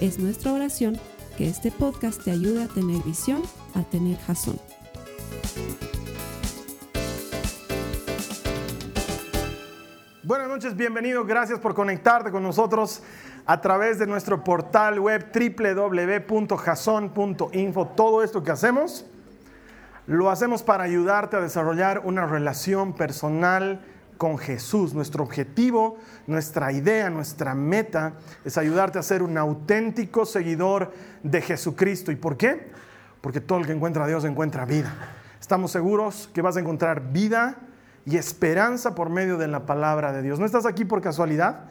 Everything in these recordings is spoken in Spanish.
Es nuestra oración que este podcast te ayude a tener visión, a tener jazón. Buenas noches, bienvenido, gracias por conectarte con nosotros a través de nuestro portal web www.jason.info. Todo esto que hacemos, lo hacemos para ayudarte a desarrollar una relación personal con Jesús. Nuestro objetivo, nuestra idea, nuestra meta es ayudarte a ser un auténtico seguidor de Jesucristo. ¿Y por qué? Porque todo el que encuentra a Dios encuentra vida. Estamos seguros que vas a encontrar vida y esperanza por medio de la palabra de Dios. No estás aquí por casualidad.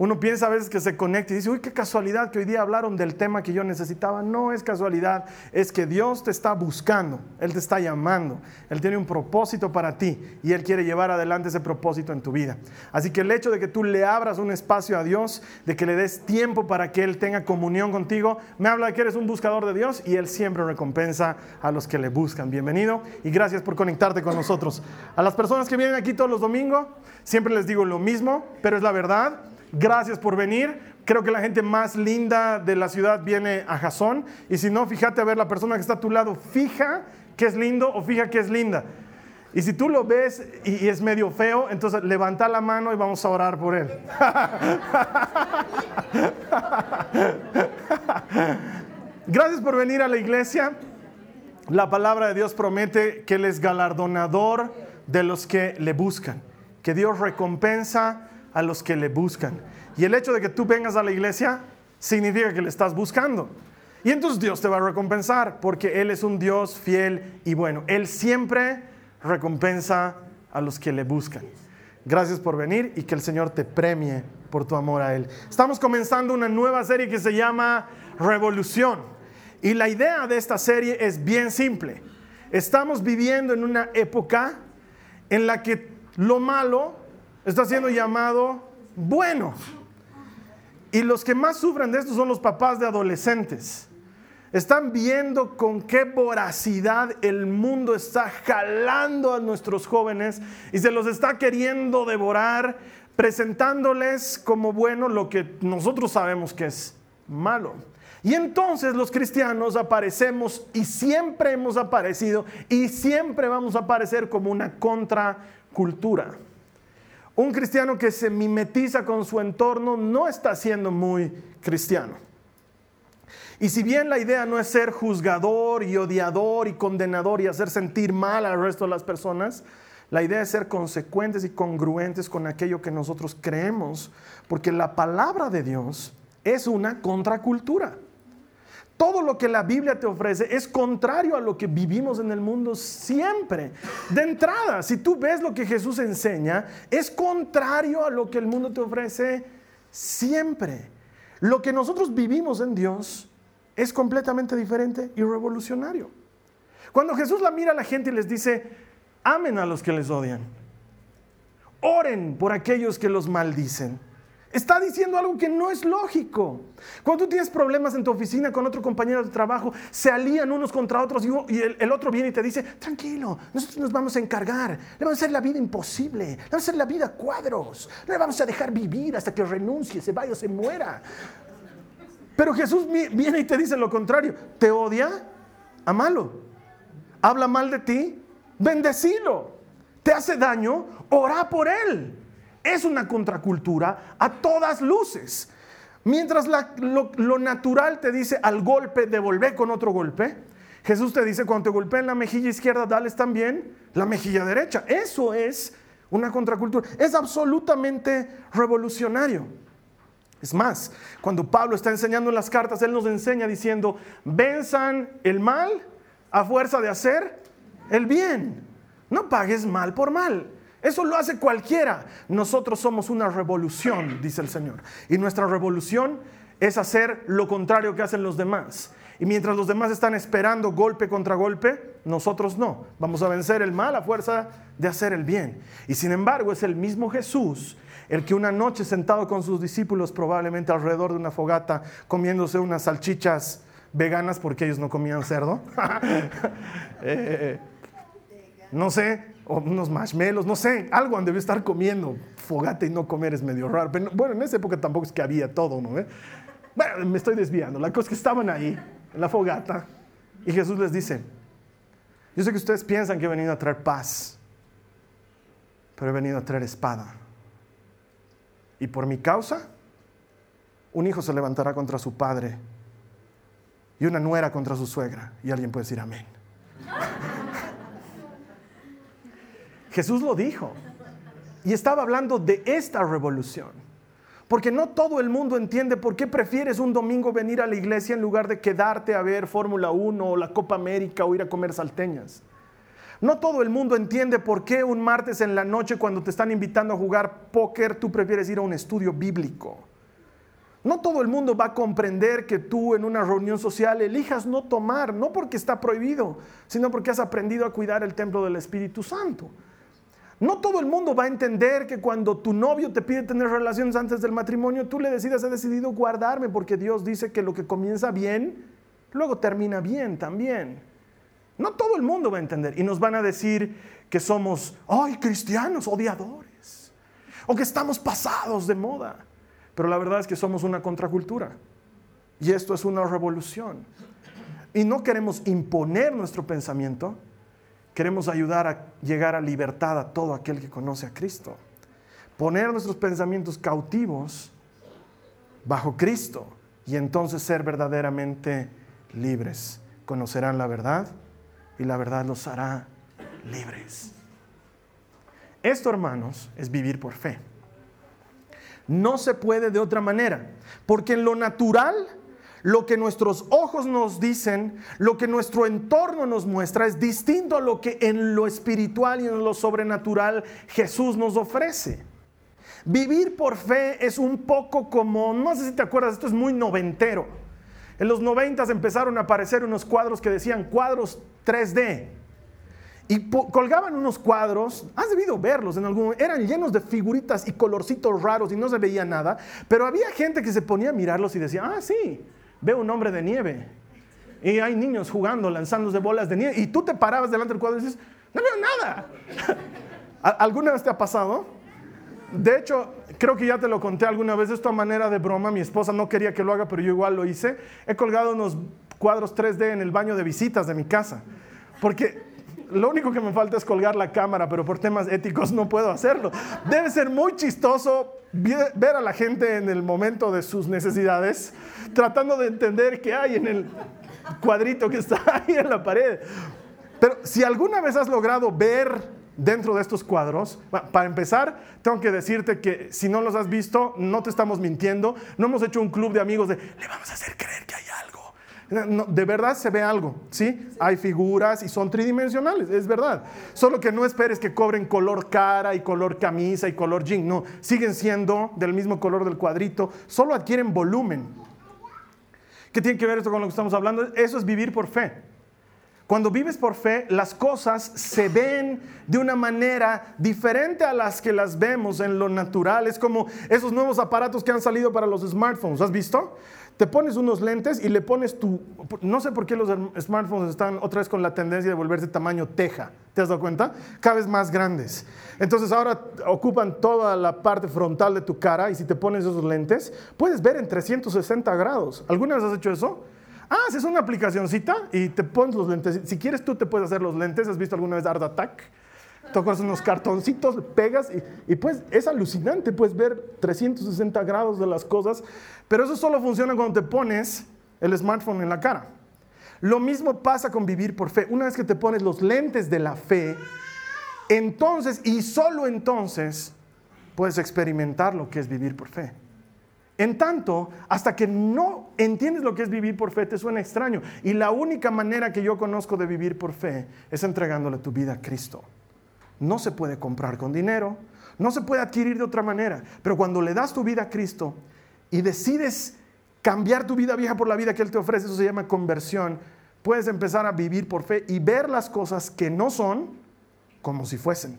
Uno piensa a veces que se conecta y dice, uy, qué casualidad que hoy día hablaron del tema que yo necesitaba. No es casualidad, es que Dios te está buscando, Él te está llamando, Él tiene un propósito para ti y Él quiere llevar adelante ese propósito en tu vida. Así que el hecho de que tú le abras un espacio a Dios, de que le des tiempo para que Él tenga comunión contigo, me habla de que eres un buscador de Dios y Él siempre recompensa a los que le buscan. Bienvenido y gracias por conectarte con nosotros. A las personas que vienen aquí todos los domingos, siempre les digo lo mismo, pero es la verdad. Gracias por venir. Creo que la gente más linda de la ciudad viene a Jazón. Y si no, fíjate a ver la persona que está a tu lado, fija que es lindo o fija que es linda. Y si tú lo ves y, es medio feo, entonces levanta la mano y vamos a orar por él. Gracias por venir a la iglesia. La palabra de Dios promete que Él es galardonador de los que le buscan, que Dios recompensa a los que le buscan. Y el hecho de que tú vengas a la iglesia significa que le estás buscando. Y entonces Dios te va a recompensar porque Él es un Dios fiel y bueno. Él siempre recompensa a los que le buscan. Gracias por venir y que el Señor te premie por tu amor a Él. Estamos comenzando una nueva serie que se llama Revolución. Y la idea de esta serie es bien simple. Estamos viviendo en una época en la que lo malo está siendo llamado bueno. Y los que más sufren de esto son los papás de adolescentes. Están viendo con qué voracidad el mundo está jalando a nuestros jóvenes y se los está queriendo devorar, presentándoles como bueno lo que nosotros sabemos que es malo. Y entonces los cristianos aparecemos y siempre hemos aparecido y siempre vamos a aparecer como una contracultura. Un cristiano que se mimetiza con su entorno no está siendo muy cristiano. Y si bien la idea no es ser juzgador y odiador y condenador y hacer sentir mal al resto de las personas, la idea es ser consecuentes y congruentes con aquello que nosotros creemos, porque la palabra de Dios es una contracultura. Todo lo que la Biblia te ofrece es contrario a lo que vivimos en el mundo siempre. De entrada, si tú ves lo que Jesús enseña, es contrario a lo que el mundo te ofrece siempre. Lo que nosotros vivimos en Dios es completamente diferente y revolucionario. Cuando Jesús la mira a la gente y les dice, amen a los que les odian, oren por aquellos que los maldicen Está diciendo algo que no es lógico. Cuando tú tienes problemas en tu oficina con otro compañero de trabajo, se alían unos contra otros y el, otro viene y te dice, tranquilo, nosotros nos vamos a encargar, le vamos a hacer la vida imposible, le vamos a hacer la vida cuadros, no le vamos a dejar vivir hasta que renuncie, se vaya o se muera. Pero Jesús viene y te dice lo contrario, te odia, amalo, habla mal de ti, bendecilo, te hace daño, ora por él es una contracultura a todas luces. Mientras lo, natural te dice al golpe devolver con otro golpe, Jesús te dice cuando te golpeen la mejilla izquierda, dales también la mejilla derecha. Eso es una contracultura. Es absolutamente revolucionario. Es más, cuando Pablo está enseñando las cartas, él nos enseña diciendo, venzan el mal a fuerza de hacer el bien. No pagues mal por mal. Eso lo hace cualquiera. Nosotros somos una revolución, dice el Señor. Y nuestra revolución es hacer lo contrario que hacen los demás. Y mientras los demás están esperando golpe contra golpe, nosotros no. Vamos a vencer el mal a fuerza de hacer el bien. Y sin embargo es el mismo Jesús el que una noche sentado con sus discípulos probablemente alrededor de una fogata comiéndose unas salchichas veganas porque ellos no comían cerdo. Eh, no sé, o unos marshmallows, no sé, algo han debido estar comiendo. Fogata y no comer es medio raro. Pero bueno, en esa época tampoco es que había todo, ¿no? Bueno, me estoy desviando. La cosa es que estaban ahí, en la fogata, y Jesús les dice, yo sé que ustedes piensan que he venido a traer paz, pero he venido a traer espada. Y por mi causa, un hijo se levantará contra su padre y una nuera contra su suegra. Y alguien puede decir amén. Jesús lo dijo. Y estaba hablando de esta revolución. Porque no todo el mundo entiende por qué prefieres un domingo venir a la iglesia en lugar de quedarte a ver Fórmula 1 o la Copa América o ir a comer salteñas. No todo el mundo entiende por qué un martes en la noche cuando te están invitando a jugar póker tú prefieres ir a un estudio bíblico. No todo el mundo va a comprender que tú en una reunión social elijas no tomar, no porque está prohibido, sino porque has aprendido a cuidar el templo del Espíritu Santo. No todo el mundo va a entender que cuando tu novio te pide tener relaciones antes del matrimonio, tú le decidas, he decidido guardarme porque Dios dice que lo que comienza bien, luego termina bien también. No todo el mundo va a entender y nos van a decir que somos, ay, cristianos odiadores, o que estamos pasados de moda. Pero la verdad es que somos una contracultura y esto es una revolución. Y no queremos imponer nuestro pensamiento, queremos ayudar a llegar a libertad a todo aquel que conoce a Cristo. Poner nuestros pensamientos cautivos bajo Cristo y entonces ser verdaderamente libres. Conocerán la verdad y la verdad los hará libres. Esto, hermanos, es vivir por fe. No se puede de otra manera, porque en lo natural, lo que nuestros ojos nos dicen, lo que nuestro entorno nos muestra, es distinto a lo que en lo espiritual y en lo sobrenatural Jesús nos ofrece. Vivir por fe es un poco como, no sé si te acuerdas, esto es muy noventero en los 90 empezaron a aparecer unos cuadros que decían cuadros 3D. Y colgaban unos cuadros, has debido verlos en algún eran llenos de figuritas y colorcitos raros y no se veía nada, pero había gente que se ponía a mirarlos y decía, ah, sí, veo un hombre de nieve. Y hay niños jugando, lanzándose bolas de nieve. Y tú te parabas delante del cuadro y dices, no veo nada. ¿Alguna vez te ha pasado? De hecho, creo que ya te lo conté alguna vez, esto a manera de broma, mi esposa no quería que lo haga, pero yo igual lo hice. He colgado unos cuadros 3D en el baño de visitas de mi casa, porque lo único que me falta es colgar la cámara, pero por temas éticos no puedo hacerlo. Debe ser muy chistoso ver a la gente en el momento de sus necesidades, tratando de entender qué hay en el cuadrito que está ahí en la pared. Pero si alguna vez has logrado ver dentro de estos cuadros. Para empezar, tengo que decirte que si no los has visto, no te estamos mintiendo. No hemos hecho un club de amigos de, le vamos a hacer creer que hay algo. De verdad se ve algo, ¿sí? Hay figuras y son tridimensionales, es verdad. Solo que no esperes que cobren color cara y color camisa y color jean. No, siguen siendo del mismo color del cuadrito, solo adquieren volumen. ¿Qué tiene que ver esto con lo que estamos hablando? Eso es vivir por fe. Cuando vives por fe, las cosas se ven de una manera diferente a las que las vemos en lo natural. Es como esos nuevos aparatos que han salido para los smartphones. ¿Has visto? Te pones unos lentes y le pones tu... No sé por qué los smartphones están otra vez con la tendencia de volverse tamaño teja. ¿Te has dado cuenta? Cada vez más grandes. Entonces ahora ocupan toda la parte frontal de tu cara y si te pones esos lentes, puedes ver en 360 grados. ¿Alguna vez has hecho eso? Ah, es una aplicacioncita y te pones los lentes. Si quieres tú te puedes hacer los lentes. ¿Has visto alguna vez Art Attack? Tocas unos cartoncitos, pegas y, pues es alucinante. Puedes ver 360 grados de las cosas. Pero eso solo funciona cuando te pones el smartphone en la cara. Lo mismo pasa con vivir por fe. Una vez que te pones los lentes de la fe, entonces y solo entonces puedes experimentar lo que es vivir por fe. En tanto, hasta que no entiendes lo que es vivir por fe, te suena extraño. Y la única manera que yo conozco de vivir por fe es entregándole tu vida a Cristo. No se puede comprar con dinero, no se puede adquirir de otra manera. Pero cuando le das tu vida a Cristo y decides cambiar tu vida vieja por la vida que Él te ofrece, eso se llama conversión. Puedes empezar a vivir por fe y ver las cosas que no son como si fuesen.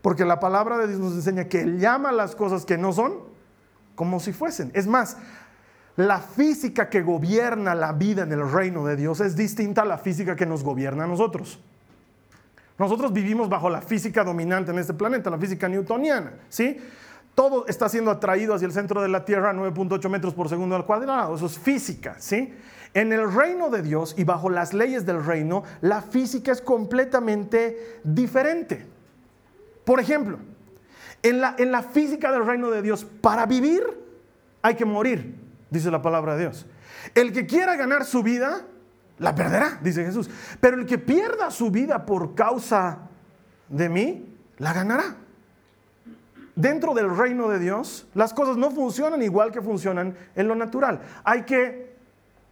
Porque la palabra de Dios nos enseña que Él llama las cosas que no son como si fuesen. Es más, la física que gobierna la vida en el reino de Dios es distinta a la física que nos gobierna a nosotros. Nosotros vivimos bajo la física dominante en este planeta, la física newtoniana, ¿sí? Todo está siendo atraído hacia el centro de la Tierra a 9.8 metros por segundo al cuadrado, eso es física, ¿sí? En el reino de Dios y bajo las leyes del reino, la física es completamente diferente. Por ejemplo, en la, en la física del reino de Dios, para vivir hay que morir, dice la palabra de Dios. El que quiera ganar su vida, la perderá, dice Jesús. Pero el que pierda su vida por causa de mí, la ganará. Dentro del reino de Dios, las cosas no funcionan igual que funcionan en lo natural. Hay que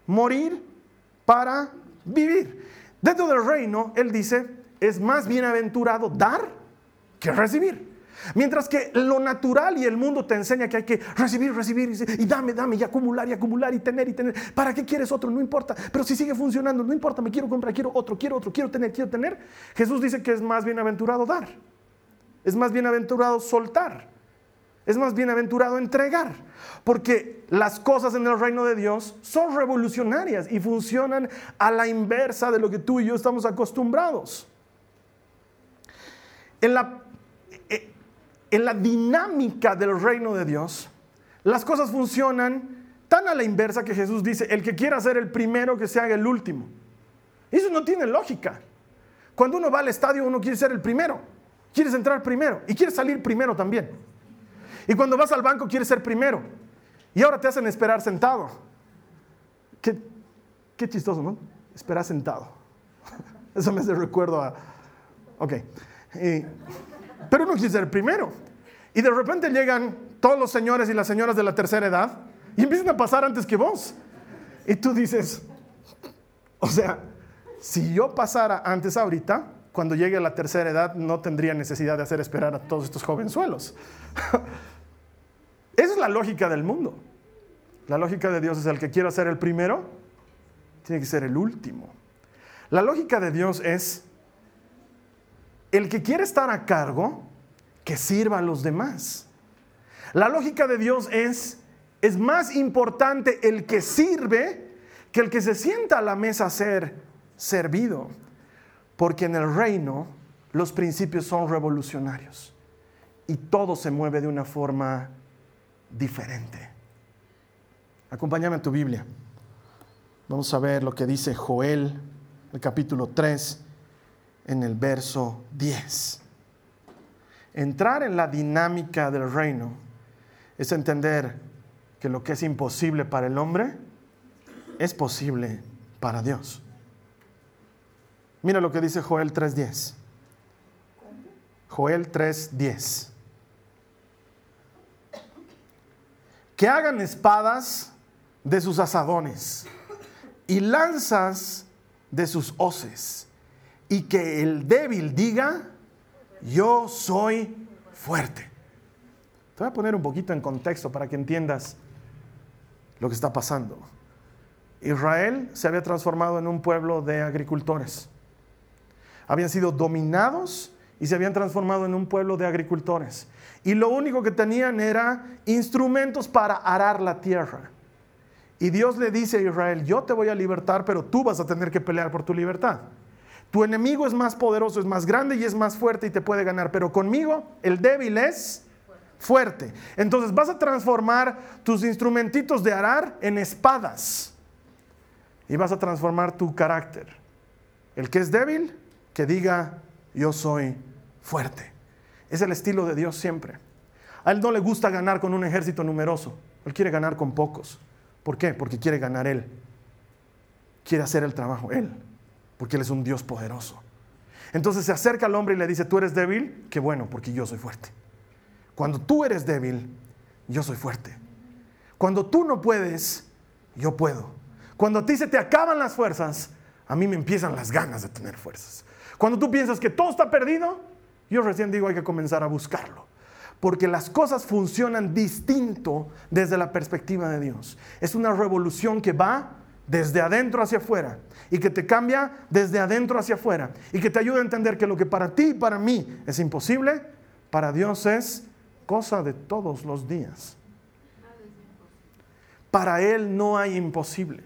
morir para vivir. Dentro del reino, Él dice, es más bienaventurado dar que recibir. Mientras que lo natural y el mundo te enseña que hay que recibir, recibir y, dame, dame y acumular y acumular y tener y tener. ¿Para qué quieres otro? No importa. Pero si sigue funcionando, no importa, me quiero comprar, quiero otro, quiero otro, quiero tener, quiero tener. Jesús dice que es más bienaventurado dar. Es más bienaventurado soltar. Es más bienaventurado entregar. Porque las cosas en el reino de Dios son revolucionarias y funcionan a la inversa de lo que tú y yo estamos acostumbrados. En la en la dinámica del reino de Dios, las cosas funcionan tan a la inversa que Jesús dice, el que quiera ser el primero, que se haga el último. Eso no tiene lógica. Cuando uno va al estadio, uno quiere ser el primero, quieres entrar primero y quieres salir primero también. Y cuando vas al banco, quieres ser primero. Y ahora te hacen esperar sentado. Qué, chistoso, ¿no? Esperar sentado. Eso me hace recuerdo a... Ok. Pero uno quiere ser el primero. Y de repente llegan todos los señores y las señoras de la tercera edad y empiezan a pasar antes que vos. Y tú dices, o sea, si yo pasara antes ahorita, cuando llegue a la tercera edad, no tendría necesidad de hacer esperar a todos estos jovenzuelos. Esa es la lógica del mundo. La lógica de Dios es el que quiera ser el primero, tiene que ser el último. La lógica de Dios es el que quiere estar a cargo, que sirva a los demás. La lógica de Dios es, es más importante el que sirve que el que se sienta a la mesa a ser servido. Porque en el reino los principios son revolucionarios y todo se mueve de una forma diferente. Acompáñame a tu Biblia. Vamos a ver lo que dice Joel, el capítulo 3 en el verso 10. Entrar en la dinámica del reino es entender que lo que es imposible para el hombre es posible para Dios. Mira lo que dice Joel 3.10. Joel 3.10. Que hagan espadas de sus asadones y lanzas de sus hoces y que el débil diga, yo soy fuerte. Te voy a poner un poquito en contexto para que entiendas lo que está pasando. Israel se había transformado en un pueblo de agricultores. Habían sido dominados y se habían transformado en un pueblo de agricultores. Y lo único que tenían era instrumentos para arar la tierra. Y Dios le dice a Israel, yo te voy a libertar, pero tú vas a tener que pelear por tu libertad. Tu enemigo es más poderoso, es más grande y es más fuerte y te puede ganar, pero conmigo el débil es fuerte. Entonces vas a transformar tus instrumentitos de arar en espadas y vas a transformar tu carácter. El que es débil, que diga, yo soy fuerte. Es el estilo de Dios siempre. A Él no le gusta ganar con un ejército numeroso, Él quiere ganar con pocos. ¿Por qué? Porque quiere ganar Él. Quiere hacer el trabajo Él porque Él es un Dios poderoso. Entonces se acerca al hombre y le dice, tú eres débil, qué bueno, porque yo soy fuerte. Cuando tú eres débil, yo soy fuerte. Cuando tú no puedes, yo puedo. Cuando a ti se te acaban las fuerzas, a mí me empiezan las ganas de tener fuerzas. Cuando tú piensas que todo está perdido, yo recién digo hay que comenzar a buscarlo. porque las cosas funcionan distinto desde la perspectiva de Dios. Es una revolución que va desde adentro hacia afuera y que te cambia desde adentro hacia afuera y que te ayuda a entender que lo que para ti y para mí es imposible, para Dios es cosa de todos los días. Para Él no hay imposible.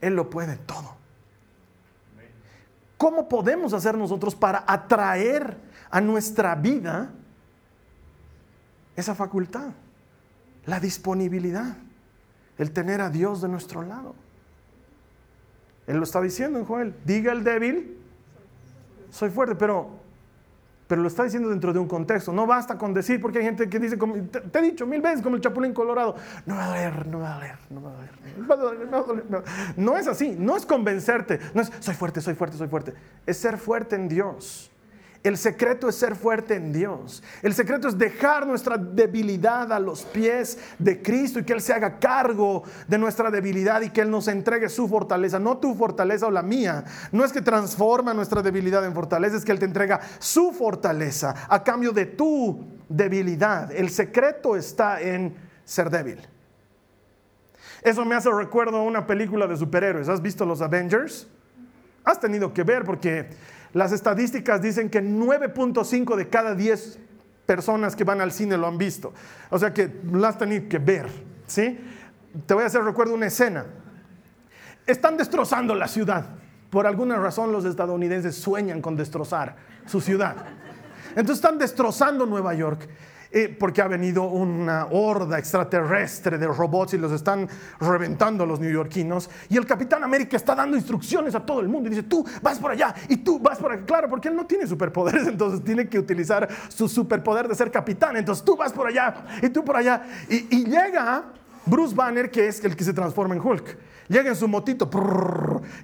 Él lo puede todo. ¿Cómo podemos hacer nosotros para atraer a nuestra vida esa facultad? La disponibilidad, el tener a Dios de nuestro lado. Él lo está diciendo en Joel. Diga el débil, soy fuerte, pero pero lo está diciendo dentro de un contexto. No basta con decir, porque hay gente que dice, como, te, he dicho mil veces, como el chapulín colorado, no va a doler, no va a doler, no va a doler, no va a. No, no es así, no es convencerte, no es, soy fuerte, soy fuerte, soy fuerte. Es ser fuerte en Dios. El secreto es ser fuerte en Dios. El secreto es dejar nuestra debilidad a los pies de Cristo y que Él se haga cargo de nuestra debilidad y que Él nos entregue su fortaleza, no tu fortaleza o la mía. No es que transforma nuestra debilidad en fortaleza, es que Él te entrega su fortaleza a cambio de tu debilidad. El secreto está en ser débil. Eso me hace recuerdo a una película de superhéroes. ¿Has visto los Avengers? Has tenido que ver porque las estadísticas dicen que 9.5 de cada 10 personas que van al cine lo han visto. O sea que lo has que ver. ¿sí? Te voy a hacer recuerdo una escena. Están destrozando la ciudad. Por alguna razón los estadounidenses sueñan con destrozar su ciudad. Entonces están destrozando Nueva York porque ha venido una horda extraterrestre de robots y los están reventando los neoyorquinos. Y el Capitán América está dando instrucciones a todo el mundo y dice, tú vas por allá y tú vas por allá. Claro, porque él no tiene superpoderes, entonces tiene que utilizar su superpoder de ser capitán. Entonces tú vas por allá y tú por allá. Y llega Bruce Banner, que es el que se transforma en Hulk. Llega en su motito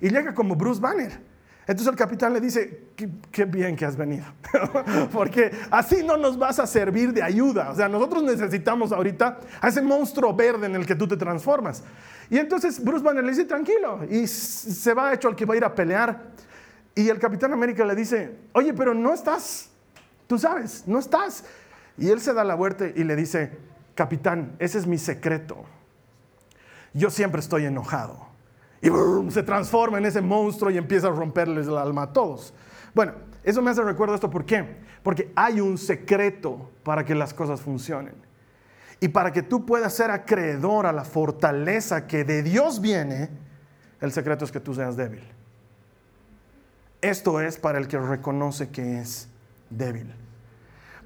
y llega como Bruce Banner. Entonces el capitán le dice, qué, bien que has venido, porque así no nos vas a servir de ayuda. O sea, nosotros necesitamos ahorita a ese monstruo verde en el que tú te transformas. Y entonces Bruce Banner le dice, tranquilo, y se va hecho al que va a ir a pelear. Y el capitán América le dice, oye, pero no estás, tú sabes, no estás. Y él se da la vuelta y le dice, capitán, ese es mi secreto. Yo siempre estoy enojado y se transforma en ese monstruo y empieza a romperles el alma a todos. Bueno, eso me hace recuerdo esto, ¿por qué? Porque hay un secreto para que las cosas funcionen. Y para que tú puedas ser acreedor a la fortaleza que de Dios viene, el secreto es que tú seas débil. Esto es para el que reconoce que es débil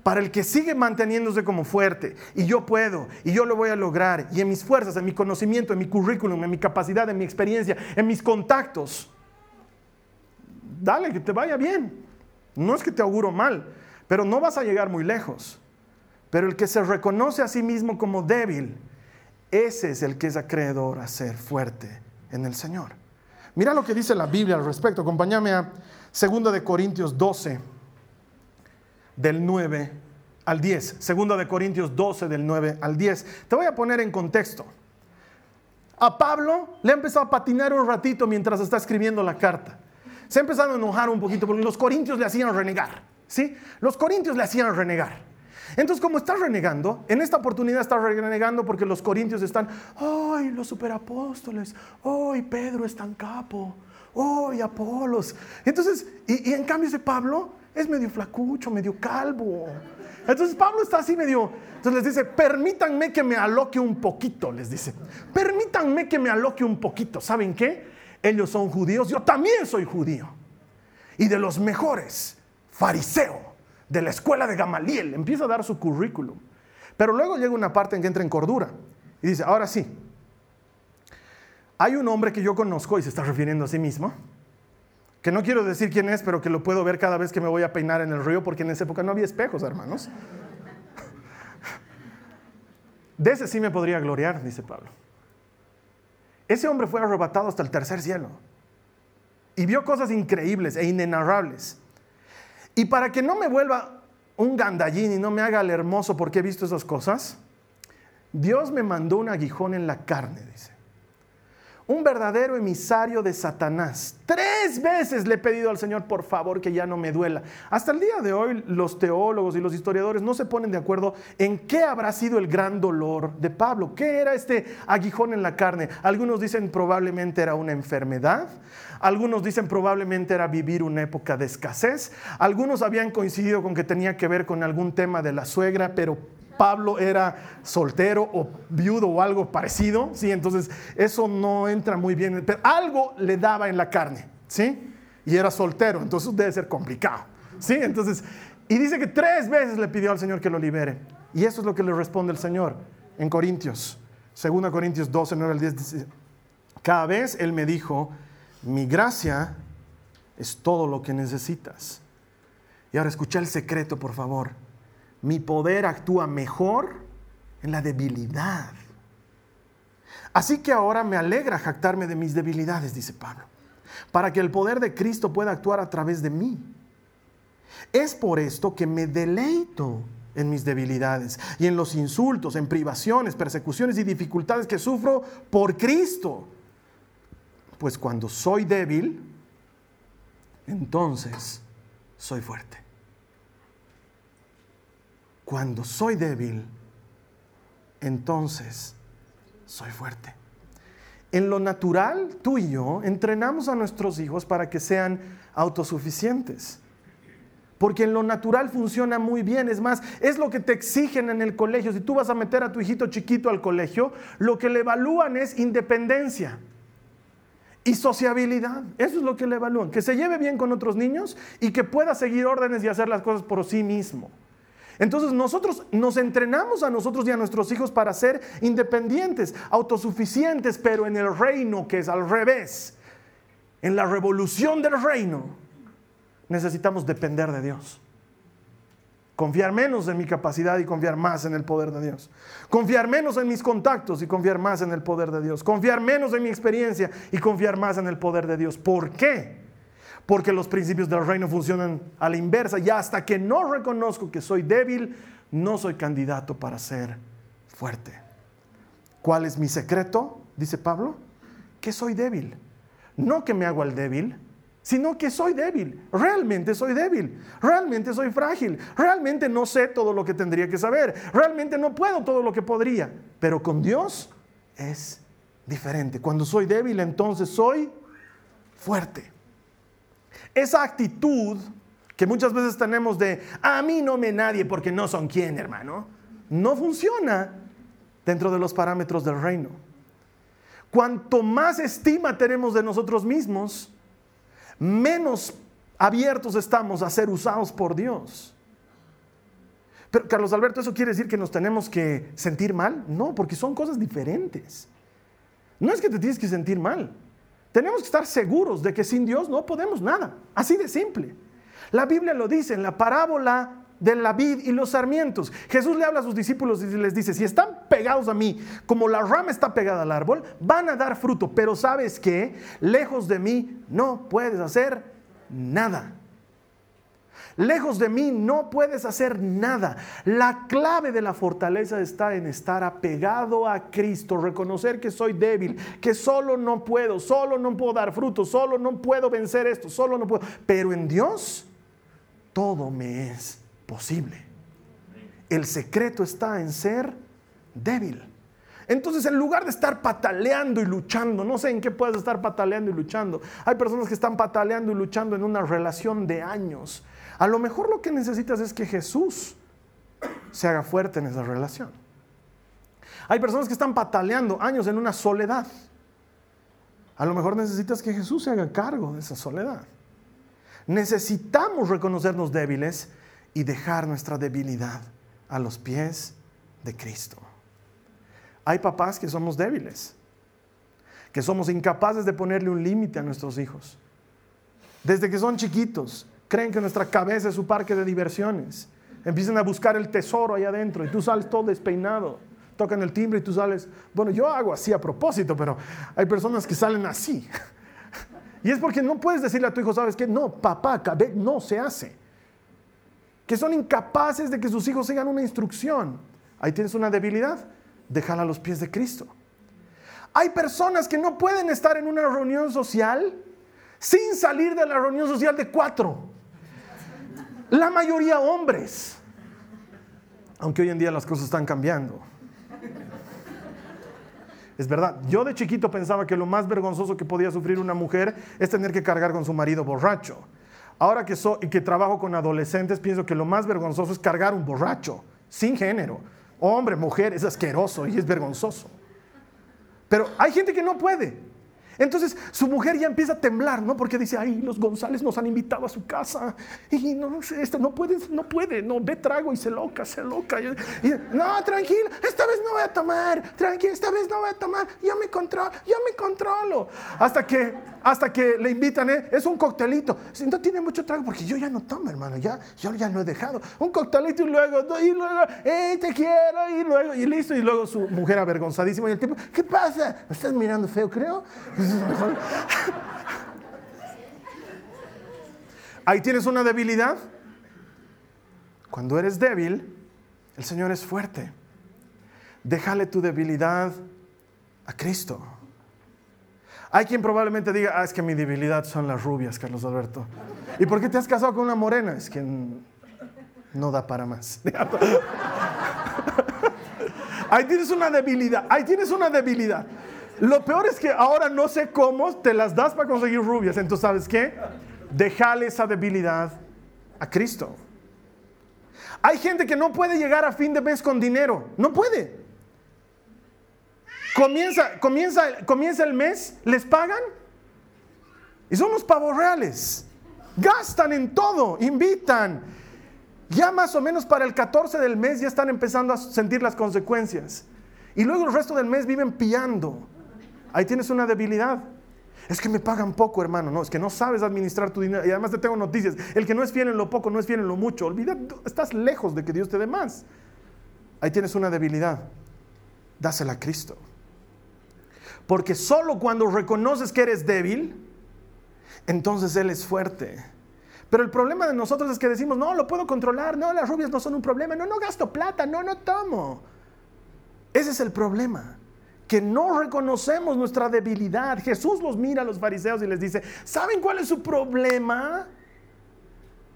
para el que sigue manteniéndose como fuerte, y yo puedo, y yo lo voy a lograr, y en mis fuerzas, en mi conocimiento, en mi currículum, en mi capacidad, en mi experiencia, en mis contactos, dale, que te vaya bien. No es que te auguro mal, pero no vas a llegar muy lejos. Pero el que se reconoce a sí mismo como débil, ese es el que es acreedor a ser fuerte en el Señor. Mira lo que dice la Biblia al respecto. Acompáñame a 2 de Corintios 12 del 9 al 10. Segunda de Corintios 12 del 9 al 10. Te voy a poner en contexto. A Pablo le ha empezado a patinar un ratito mientras está escribiendo la carta. Se ha empezado a enojar un poquito porque los corintios le hacían renegar. ¿sí? Los corintios le hacían renegar. Entonces, como está renegando, en esta oportunidad está renegando porque los corintios están, ¡ay, los superapóstoles! ¡ay, Pedro es tan capo! ¡ay, Apolos! Entonces, y, y en cambio ese Pablo es medio flacucho, medio calvo. Entonces Pablo está así medio, entonces les dice, permítanme que me aloque un poquito, les dice, permítanme que me aloque un poquito. ¿Saben qué? Ellos son judíos, yo también soy judío. Y de los mejores, fariseo, de la escuela de Gamaliel, empieza a dar su currículum. Pero luego llega una parte en que entra en cordura y dice, ahora sí, hay un hombre que yo conozco y se está refiriendo a sí mismo que no quiero decir quién es, pero que lo puedo ver cada vez que me voy a peinar en el río, porque en esa época no había espejos, hermanos. De ese sí me podría gloriar, dice Pablo. Ese hombre fue arrebatado hasta el tercer cielo y vio cosas increíbles e inenarrables. Y para que no me vuelva un gandallín y no me haga el hermoso porque he visto esas cosas, Dios me mandó un aguijón en la carne, dice. Un verdadero emisario de Satanás. Tres veces le he pedido al Señor, por favor, que ya no me duela. Hasta el día de hoy los teólogos y los historiadores no se ponen de acuerdo en qué habrá sido el gran dolor de Pablo. ¿Qué era este aguijón en la carne? Algunos dicen probablemente era una enfermedad. Algunos dicen probablemente era vivir una época de escasez. Algunos habían coincidido con que tenía que ver con algún tema de la suegra, pero Pablo era soltero o viudo o algo parecido, ¿sí? Entonces eso no entra muy bien, pero algo le daba en la carne, ¿sí? Y era soltero, entonces debe ser complicado, ¿sí? Entonces, y dice que tres veces le pidió al Señor que lo libere. Y eso es lo que le responde el Señor en Corintios, 2 Corintios 12, 9 al 10, dice, cada vez Él me dijo, mi gracia es todo lo que necesitas. Y ahora escucha el secreto, por favor mi poder actúa mejor en la debilidad. Así que ahora me alegra jactarme de mis debilidades, dice Pablo, para que el poder de Cristo pueda actuar a través de mí. Es por esto que me deleito en mis debilidades y en los insultos, en privaciones, persecuciones y dificultades que sufro por Cristo. Pues cuando soy débil, entonces soy fuerte. Cuando soy débil, entonces soy fuerte. En lo natural, tú y yo entrenamos a nuestros hijos para que sean autosuficientes. Porque en lo natural funciona muy bien. Es más, es lo que te exigen en el colegio. Si tú vas a meter a tu hijito chiquito al colegio, lo que le evalúan es independencia y sociabilidad. Eso es lo que le evalúan. Que se lleve bien con otros niños y que pueda seguir órdenes y hacer las cosas por sí mismo. Entonces nosotros nos entrenamos a nosotros y a nuestros hijos para ser independientes, autosuficientes, pero en el reino que es al revés, en la revolución del reino, necesitamos depender de Dios. Confiar menos en mi capacidad y confiar más en el poder de Dios. Confiar menos en mis contactos y confiar más en el poder de Dios. Confiar menos en mi experiencia y confiar más en el poder de Dios. ¿Por qué? Porque los principios del reino funcionan a la inversa. Y hasta que no reconozco que soy débil, no soy candidato para ser fuerte. ¿Cuál es mi secreto? Dice Pablo, que soy débil. No que me hago al débil, sino que soy débil. Realmente soy débil. Realmente soy frágil. Realmente no sé todo lo que tendría que saber. Realmente no puedo todo lo que podría. Pero con Dios es diferente. Cuando soy débil, entonces soy fuerte. Esa actitud que muchas veces tenemos de, a mí no me nadie porque no son quien, hermano, no funciona dentro de los parámetros del reino. Cuanto más estima tenemos de nosotros mismos, menos abiertos estamos a ser usados por Dios. Pero Carlos Alberto, ¿eso quiere decir que nos tenemos que sentir mal? No, porque son cosas diferentes. No es que te tienes que sentir mal. Tenemos que estar seguros de que sin Dios no podemos nada. Así de simple. La Biblia lo dice en la parábola de la vid y los sarmientos. Jesús le habla a sus discípulos y les dice, si están pegados a mí, como la rama está pegada al árbol, van a dar fruto, pero sabes que lejos de mí no puedes hacer nada. Lejos de mí no puedes hacer nada. La clave de la fortaleza está en estar apegado a Cristo, reconocer que soy débil, que solo no puedo, solo no puedo dar fruto, solo no puedo vencer esto, solo no puedo. Pero en Dios todo me es posible. El secreto está en ser débil. Entonces, en lugar de estar pataleando y luchando, no sé en qué puedes estar pataleando y luchando. Hay personas que están pataleando y luchando en una relación de años a lo mejor lo que necesitas es que Jesús se haga fuerte en esa relación. Hay personas que están pataleando años en una soledad. A lo mejor necesitas que Jesús se haga cargo de esa soledad. Necesitamos reconocernos débiles y dejar nuestra debilidad a los pies de Cristo. Hay papás que somos débiles, que somos incapaces de ponerle un límite a nuestros hijos. Desde que son chiquitos, creen que nuestra cabeza es su parque de diversiones. Empiezan a buscar el tesoro ahí adentro y tú sales todo despeinado. Tocan el timbre y tú sales. Bueno, yo hago así a propósito, pero hay personas que salen así. Y es porque no puedes decirle a tu hijo, ¿sabes qué? No, papá, no se hace. Que son incapaces de que sus hijos sigan una instrucción. Ahí tienes una debilidad. Déjala a los pies de Cristo. Hay personas que no pueden estar en una reunión social sin salir de la reunión social de cuatro. La mayoría hombres. Aunque hoy en día las cosas están cambiando. Es verdad, yo de chiquito pensaba que lo más vergonzoso que podía sufrir una mujer es tener que cargar con su marido borracho. Ahora que, y que trabajo con adolescentes, pienso que lo más vergonzoso es cargar un borracho, sin género. Hombre, mujer, es asqueroso y es vergonzoso. Pero hay gente que no puede. Entonces su mujer ya empieza a temblar, ¿no? Porque dice, ay, los González nos han invitado a su casa. Y no, sé, esto no puede, no puede, no, ve trago y se loca, se loca. Y, no, tranquilo, esta vez no voy a tomar, tranquilo, esta vez no voy a tomar, yo me controlo, yo me controlo. Hasta que, hasta que le invitan, ¿eh? es un coctelito. No tiene mucho trago porque yo ya no tomo, hermano, ya, yo ya lo he dejado. Un coctelito y luego, y luego, hey, te quiero, y luego, y listo. Y luego su mujer avergonzadísima y el tipo, ¿qué pasa? ¿Me estás mirando feo, creo? Ahí tienes una debilidad. Cuando eres débil, el Señor es fuerte. Déjale tu debilidad a Cristo. Hay quien probablemente diga, ah, es que mi debilidad son las rubias, Carlos Alberto. ¿Y por qué te has casado con una morena? Es que no da para más. Ahí tienes una debilidad, ahí tienes una debilidad. Lo peor es que ahora no sé cómo te las das para conseguir rubias. Entonces, ¿sabes qué? Déjale esa debilidad a Cristo. Hay gente que no puede llegar a fin de mes con dinero. No puede. Comienza, comienza, comienza el mes, les pagan y son los pavos reales. Gastan en todo, invitan. Ya más o menos para el 14 del mes ya están empezando a sentir las consecuencias. Y luego el resto del mes viven pillando. Ahí tienes una debilidad. Es que me pagan poco, hermano. No, es que no sabes administrar tu dinero. Y además te tengo noticias. El que no es fiel en lo poco, no es fiel en lo mucho. Olvida, estás lejos de que Dios te dé más. Ahí tienes una debilidad. Dásela a Cristo. Porque solo cuando reconoces que eres débil, entonces Él es fuerte. Pero el problema de nosotros es que decimos, no, lo puedo controlar, no, las rubias no son un problema, no, no gasto plata, no, no tomo. Ese es el problema que no reconocemos nuestra debilidad. Jesús los mira a los fariseos y les dice, ¿saben cuál es su problema?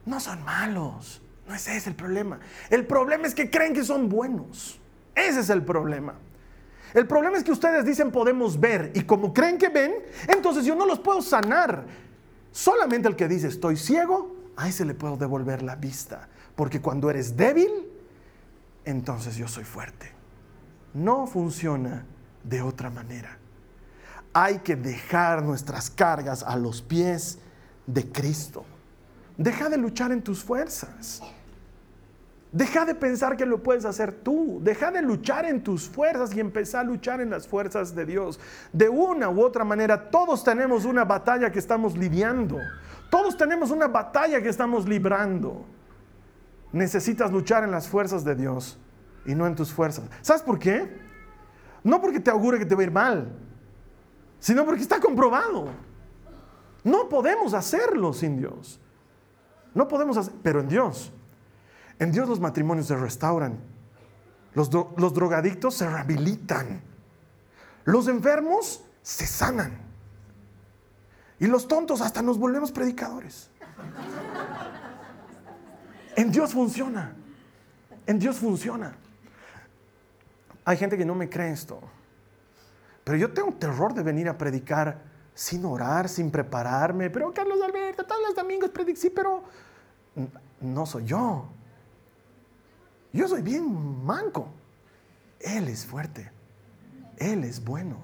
No son malos, no ese es el problema. El problema es que creen que son buenos. Ese es el problema. El problema es que ustedes dicen podemos ver y como creen que ven, entonces yo no los puedo sanar. Solamente el que dice estoy ciego, a ese le puedo devolver la vista. Porque cuando eres débil, entonces yo soy fuerte. No funciona de otra manera. Hay que dejar nuestras cargas a los pies de Cristo. Deja de luchar en tus fuerzas. Deja de pensar que lo puedes hacer tú. Deja de luchar en tus fuerzas y empezar a luchar en las fuerzas de Dios. De una u otra manera, todos tenemos una batalla que estamos lidiando. Todos tenemos una batalla que estamos librando. Necesitas luchar en las fuerzas de Dios y no en tus fuerzas. ¿Sabes por qué? No porque te augure que te va a ir mal, sino porque está comprobado. No podemos hacerlo sin Dios. No podemos hacer, pero en Dios. En Dios los matrimonios se restauran. Los, los drogadictos se rehabilitan. Los enfermos se sanan. Y los tontos hasta nos volvemos predicadores. En Dios funciona. En Dios funciona. Hay gente que no me cree esto. Pero yo tengo terror de venir a predicar sin orar, sin prepararme. Pero Carlos Alberto, todos los domingos predico, sí, pero no soy yo. Yo soy bien manco. Él es fuerte. Él es bueno.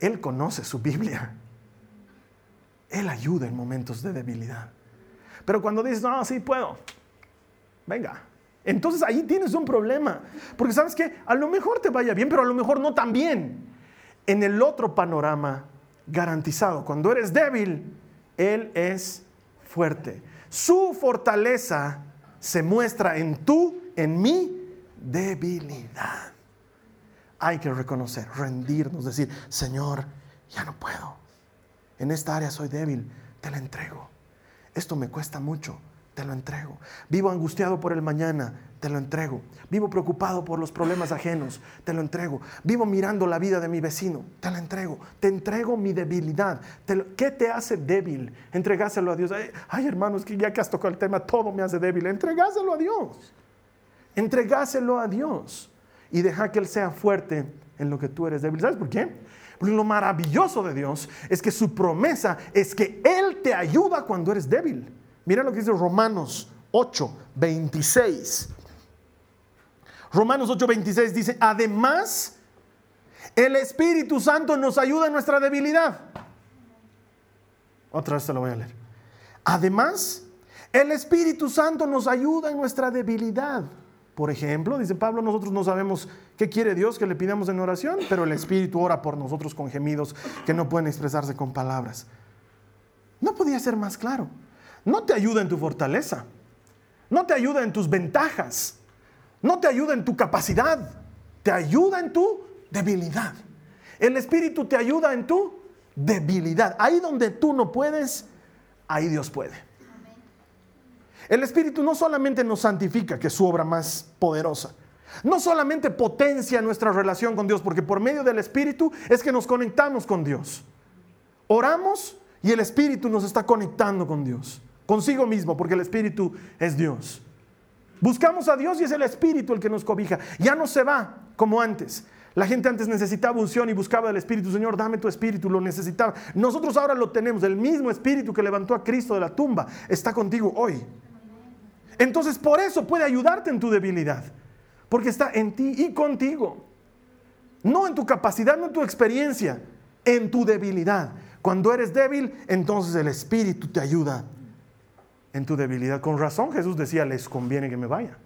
Él conoce su Biblia. Él ayuda en momentos de debilidad. Pero cuando dices, no, sí puedo, venga, entonces ahí tienes un problema. Porque sabes que a lo mejor te vaya bien, pero a lo mejor no tan bien. En el otro panorama, garantizado, cuando eres débil, Él es fuerte. Su fortaleza se muestra en tú, en mi debilidad. Hay que reconocer, rendirnos, decir, Señor, ya no puedo. En esta área soy débil, te la entrego. Esto me cuesta mucho, te lo entrego. Vivo angustiado por el mañana, te lo entrego. Vivo preocupado por los problemas ajenos, te lo entrego. Vivo mirando la vida de mi vecino, te lo entrego. Te entrego mi debilidad. ¿Qué te hace débil? Entregáselo a Dios. Ay, hermanos, que ya que has tocado el tema, todo me hace débil. Entregáselo a Dios. Entregáselo a Dios. Y deja que Él sea fuerte en lo que tú eres débil. ¿Sabes por qué? Porque lo maravilloso de Dios es que su promesa es que Él te ayuda cuando eres débil. Mira lo que dice Romanos 8, 26. Romanos 8:26 dice, además, el Espíritu Santo nos ayuda en nuestra debilidad. Otra vez te lo voy a leer. Además, el Espíritu Santo nos ayuda en nuestra debilidad. Por ejemplo, dice Pablo, nosotros no sabemos qué quiere Dios que le pidamos en oración, pero el Espíritu ora por nosotros con gemidos que no pueden expresarse con palabras. No podía ser más claro. No te ayuda en tu fortaleza. No te ayuda en tus ventajas. No te ayuda en tu capacidad, te ayuda en tu debilidad. El Espíritu te ayuda en tu debilidad. Ahí donde tú no puedes, ahí Dios puede. El Espíritu no solamente nos santifica, que es su obra más poderosa, no solamente potencia nuestra relación con Dios, porque por medio del Espíritu es que nos conectamos con Dios. Oramos y el Espíritu nos está conectando con Dios, consigo mismo, porque el Espíritu es Dios. Buscamos a Dios y es el Espíritu el que nos cobija. Ya no se va como antes. La gente antes necesitaba unción y buscaba el Espíritu. Señor, dame tu Espíritu, lo necesitaba. Nosotros ahora lo tenemos. El mismo Espíritu que levantó a Cristo de la tumba está contigo hoy. Entonces por eso puede ayudarte en tu debilidad. Porque está en ti y contigo. No en tu capacidad, no en tu experiencia, en tu debilidad. Cuando eres débil, entonces el Espíritu te ayuda en tu debilidad. Con razón Jesús decía, les conviene que me vaya.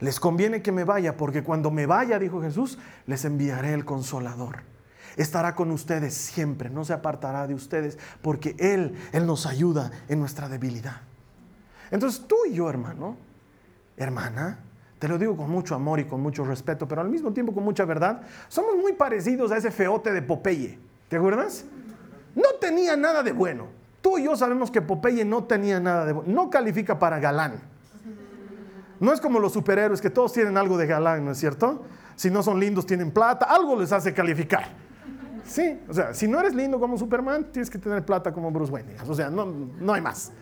Les conviene que me vaya porque cuando me vaya, dijo Jesús, les enviaré el consolador. Estará con ustedes siempre, no se apartará de ustedes porque Él, Él nos ayuda en nuestra debilidad. Entonces tú y yo, hermano, hermana, te lo digo con mucho amor y con mucho respeto, pero al mismo tiempo con mucha verdad, somos muy parecidos a ese feote de Popeye. ¿Te acuerdas? No tenía nada de bueno Tú y yo sabemos que Popeye no tenía nada de... No califica para galán. No es como los superhéroes que todos tienen algo de galán, ¿no es cierto? Si no son lindos, tienen plata, algo les hace calificar. Sí, o sea, si no eres lindo como Superman, tienes que tener plata como Bruce Wayne. O sea, no, no hay más.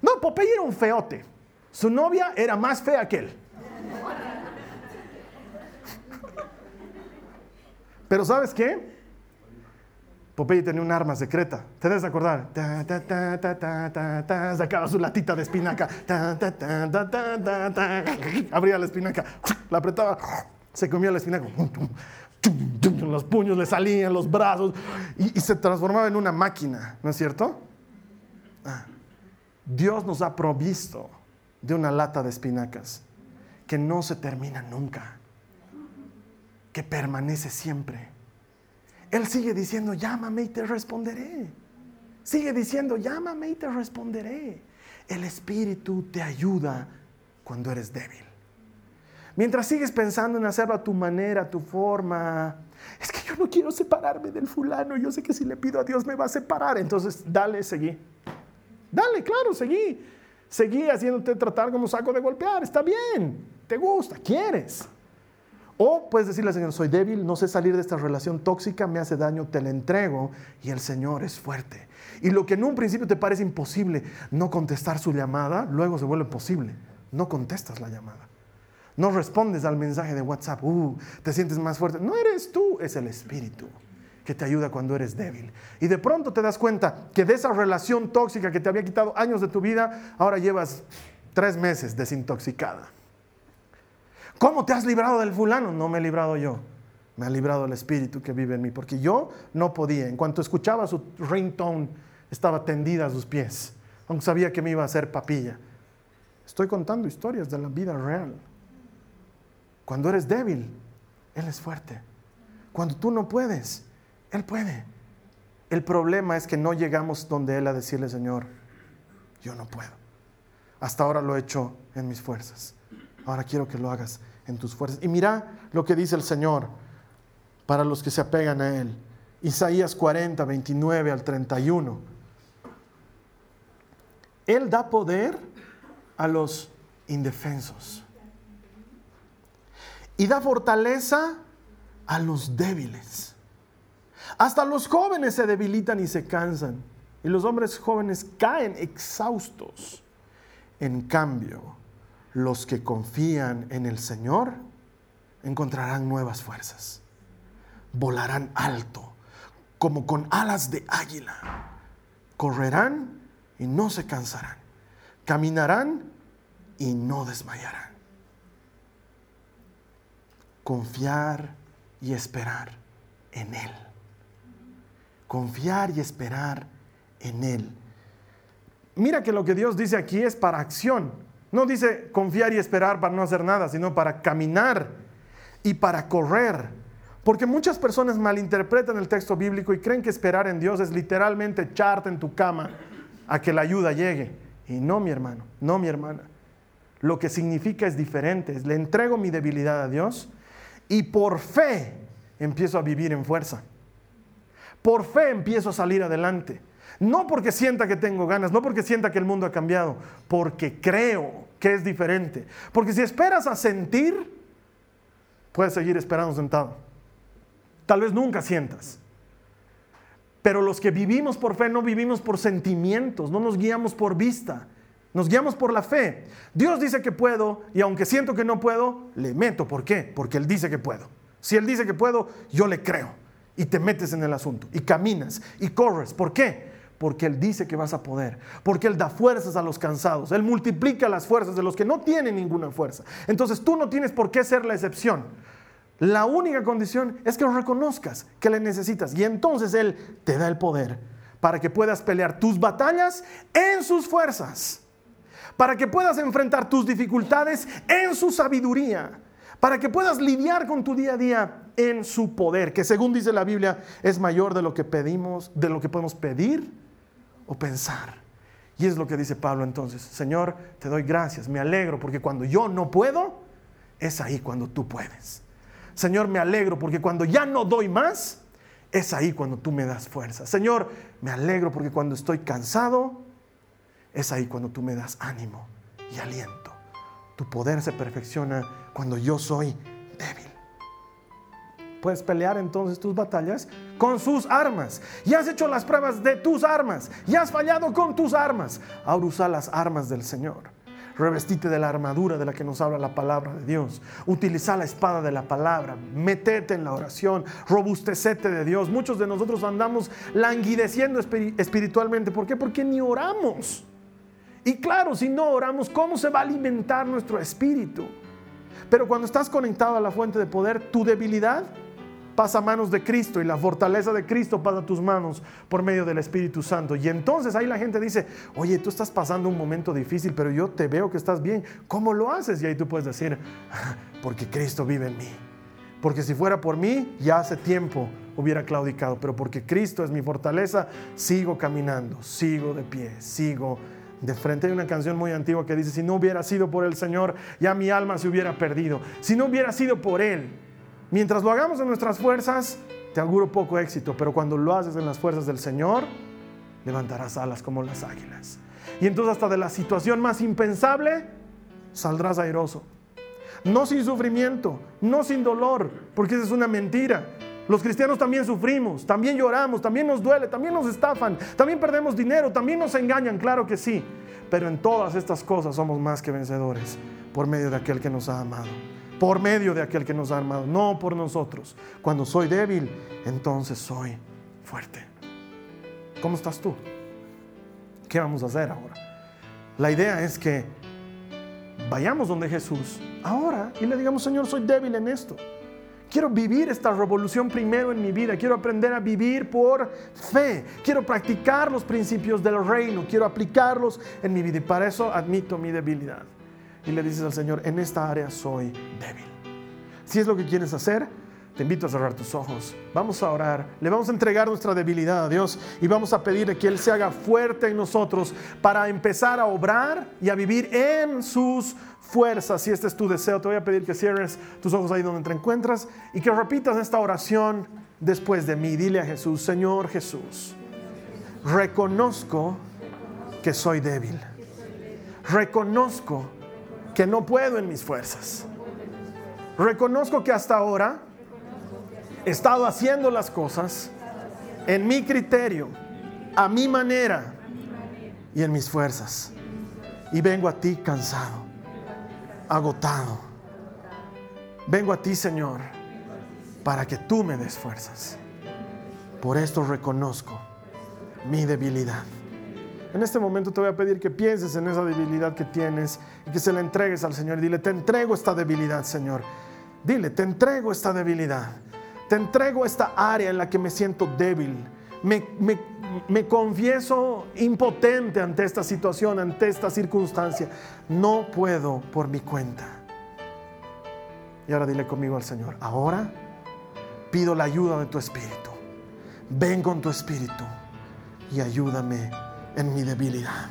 No, Popeye era un feote. Su novia era más fea que él. Pero ¿sabes qué? Popeye tenía un arma secreta. ¿Te debes acordar? Sacaba su latita de espinaca. Abría la espinaca. La apretaba. Se comía la espinaca. Los puños le salían, los brazos. Y, se transformaba en una máquina. ¿No es cierto? Dios nos ha provisto de una lata de espinacas que no se termina nunca. Que permanece siempre él sigue diciendo, llámame y te responderé. Sigue diciendo, llámame y te responderé. El Espíritu te ayuda cuando eres débil. Mientras sigues pensando en hacerlo a tu manera, a tu forma, es que yo no quiero separarme del fulano, yo sé que si le pido a Dios me va a separar, entonces dale, seguí. Dale, claro, seguí. Seguí haciéndote tratar como saco de golpear, está bien, te gusta, quieres. O puedes decirle al Señor, soy débil, no sé salir de esta relación tóxica, me hace daño, te la entrego y el Señor es fuerte. Y lo que en un principio te parece imposible, no contestar su llamada, luego se vuelve posible. No contestas la llamada. No respondes al mensaje de WhatsApp, uh, te sientes más fuerte. No eres tú, es el Espíritu que te ayuda cuando eres débil. Y de pronto te das cuenta que de esa relación tóxica que te había quitado años de tu vida, ahora llevas tres meses desintoxicada. ¿Cómo te has librado del fulano? No me he librado yo. Me ha librado el espíritu que vive en mí, porque yo no podía. En cuanto escuchaba su ringtone, estaba tendida a sus pies, aunque sabía que me iba a hacer papilla. Estoy contando historias de la vida real. Cuando eres débil, Él es fuerte. Cuando tú no puedes, Él puede. El problema es que no llegamos donde Él a decirle, Señor, yo no puedo. Hasta ahora lo he hecho en mis fuerzas. Ahora quiero que lo hagas en tus fuerzas. Y mira lo que dice el Señor para los que se apegan a Él. Isaías 40, 29 al 31. Él da poder a los indefensos. Y da fortaleza a los débiles. Hasta los jóvenes se debilitan y se cansan. Y los hombres jóvenes caen exhaustos. En cambio, los que confían en el Señor encontrarán nuevas fuerzas. Volarán alto, como con alas de águila. Correrán y no se cansarán. Caminarán y no desmayarán. Confiar y esperar en Él. Confiar y esperar en Él. Mira que lo que Dios dice aquí es para acción. No dice confiar y esperar para no hacer nada, sino para caminar y para correr. Porque muchas personas malinterpretan el texto bíblico y creen que esperar en Dios es literalmente echarte en tu cama a que la ayuda llegue. Y no, mi hermano, no, mi hermana. Lo que significa es diferente. Le entrego mi debilidad a Dios y por fe empiezo a vivir en fuerza. Por fe empiezo a salir adelante. No porque sienta que tengo ganas, no porque sienta que el mundo ha cambiado, porque creo que es diferente. Porque si esperas a sentir, puedes seguir esperando sentado. Tal vez nunca sientas. Pero los que vivimos por fe no vivimos por sentimientos, no nos guiamos por vista, nos guiamos por la fe. Dios dice que puedo y aunque siento que no puedo, le meto. ¿Por qué? Porque Él dice que puedo. Si Él dice que puedo, yo le creo. Y te metes en el asunto y caminas y corres. ¿Por qué? Porque Él dice que vas a poder. Porque Él da fuerzas a los cansados. Él multiplica las fuerzas de los que no tienen ninguna fuerza. Entonces tú no tienes por qué ser la excepción. La única condición es que lo reconozcas, que le necesitas. Y entonces Él te da el poder para que puedas pelear tus batallas en sus fuerzas para que puedas enfrentar tus dificultades en su sabiduría, para que puedas lidiar con tu día a día en su poder, que según dice la Biblia es mayor de lo que pedimos, de lo que podemos pedir o pensar. Y es lo que dice Pablo entonces, Señor, te doy gracias, me alegro porque cuando yo no puedo, es ahí cuando tú puedes. Señor, me alegro porque cuando ya no doy más, es ahí cuando tú me das fuerza. Señor, me alegro porque cuando estoy cansado, es ahí cuando tú me das ánimo y aliento. Tu poder se perfecciona cuando yo soy débil. Puedes pelear entonces tus batallas con sus armas. Ya has hecho las pruebas de tus armas. Ya has fallado con tus armas. Ahora usa las armas del Señor. Revestite de la armadura de la que nos habla la palabra de Dios. Utiliza la espada de la palabra. Metete en la oración. Robustecete de Dios. Muchos de nosotros andamos languideciendo espiritualmente. ¿Por qué? Porque ni oramos. Y claro, si no oramos, ¿cómo se va a alimentar nuestro espíritu? Pero cuando estás conectado a la fuente de poder, tu debilidad pasa a manos de Cristo y la fortaleza de Cristo pasa a tus manos por medio del Espíritu Santo. Y entonces ahí la gente dice, oye, tú estás pasando un momento difícil, pero yo te veo que estás bien. ¿Cómo lo haces? Y ahí tú puedes decir, porque Cristo vive en mí. Porque si fuera por mí, ya hace tiempo hubiera claudicado, pero porque Cristo es mi fortaleza, sigo caminando, sigo de pie, sigo de frente hay una canción muy antigua que dice, si no hubiera sido por el Señor, ya mi alma se hubiera perdido. Si no hubiera sido por Él, mientras lo hagamos en nuestras fuerzas, te auguro poco éxito, pero cuando lo haces en las fuerzas del Señor, levantarás alas como las águilas. Y entonces hasta de la situación más impensable, saldrás airoso. No sin sufrimiento, no sin dolor, porque esa es una mentira. Los cristianos también sufrimos, también lloramos, también nos duele, también nos estafan, también perdemos dinero, también nos engañan, claro que sí. Pero en todas estas cosas somos más que vencedores por medio de aquel que nos ha amado. Por medio de aquel que nos ha amado, no por nosotros. Cuando soy débil, entonces soy fuerte. ¿Cómo estás tú? ¿Qué vamos a hacer ahora? La idea es que vayamos donde Jesús ahora y le digamos, Señor, soy débil en esto. Quiero vivir esta revolución primero en mi vida. Quiero aprender a vivir por fe. Quiero practicar los principios del reino. Quiero aplicarlos en mi vida. Y para eso admito mi debilidad. Y le dices al Señor, en esta área soy débil. Si es lo que quieres hacer, te invito a cerrar tus ojos. Vamos a orar. Le vamos a entregar nuestra debilidad a Dios y vamos a pedirle que Él se haga fuerte en nosotros para empezar a obrar y a vivir en sus fuerza, si este es tu deseo, te voy a pedir que cierres tus ojos ahí donde te encuentras y que repitas esta oración después de mí. Dile a Jesús, Señor Jesús, reconozco que soy débil. Reconozco que no puedo en mis fuerzas. Reconozco que hasta ahora he estado haciendo las cosas en mi criterio, a mi manera y en mis fuerzas. Y vengo a ti cansado, agotado. Vengo a ti, Señor, para que tú me des fuerzas. Por esto reconozco mi debilidad. En este momento te voy a pedir que pienses en esa debilidad que tienes y que se la entregues al Señor. Dile, te entrego esta debilidad, Señor. Dile, te entrego esta debilidad. Te entrego esta área en la que me siento débil. Me, me confieso impotente ante esta situación, ante esta circunstancia. No puedo por mi cuenta. Y ahora dile conmigo al Señor, ahora pido la ayuda de tu Espíritu. Ven con tu Espíritu y ayúdame en mi debilidad.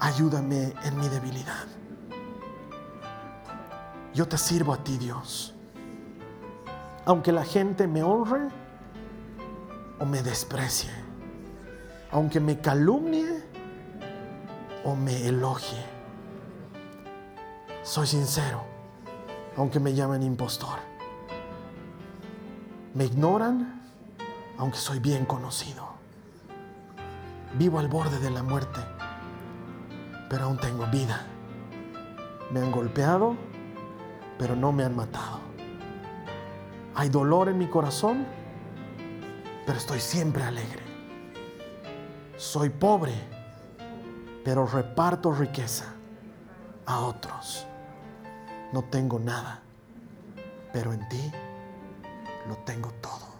Ayúdame en mi debilidad. Yo te sirvo a ti, Dios. Aunque la gente me honre o me desprecie. Aunque me calumnie o me elogie. Soy sincero, aunque me llamen impostor. Me ignoran, aunque soy bien conocido. Vivo al borde de la muerte, pero aún tengo vida. Me han golpeado, pero no me han matado. Hay dolor en mi corazón, pero estoy siempre alegre. Soy pobre, pero reparto riqueza a otros. No tengo nada, pero en ti lo tengo todo.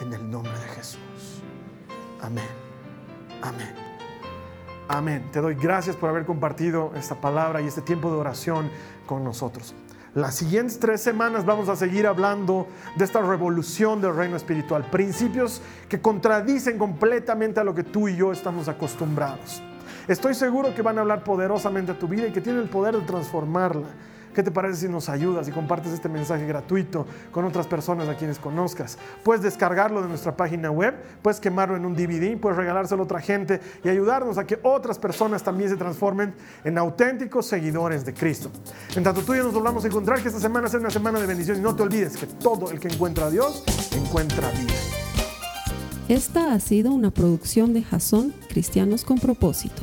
En el nombre de Jesús. Amén. Amén. Amén. Te doy gracias por haber compartido esta palabra y este tiempo de oración con nosotros. Las siguientes tres semanas vamos a seguir hablando de esta revolución del reino espiritual, principios que contradicen completamente a lo que tú y yo estamos acostumbrados. Estoy seguro que van a hablar poderosamente a tu vida y que tienen el poder de transformarla ¿Qué te parece si nos ayudas y compartes este mensaje gratuito con otras personas a quienes conozcas? Puedes descargarlo de nuestra página web, puedes quemarlo en un DVD, puedes regalárselo a otra gente y ayudarnos a que otras personas también se transformen en auténticos seguidores de Cristo. En tanto tú y yo nos volvamos a encontrar, que esta semana sea una semana de bendición y no te olvides que todo el que encuentra a Dios encuentra vida. Esta ha sido una producción de Jason Cristianos con propósito.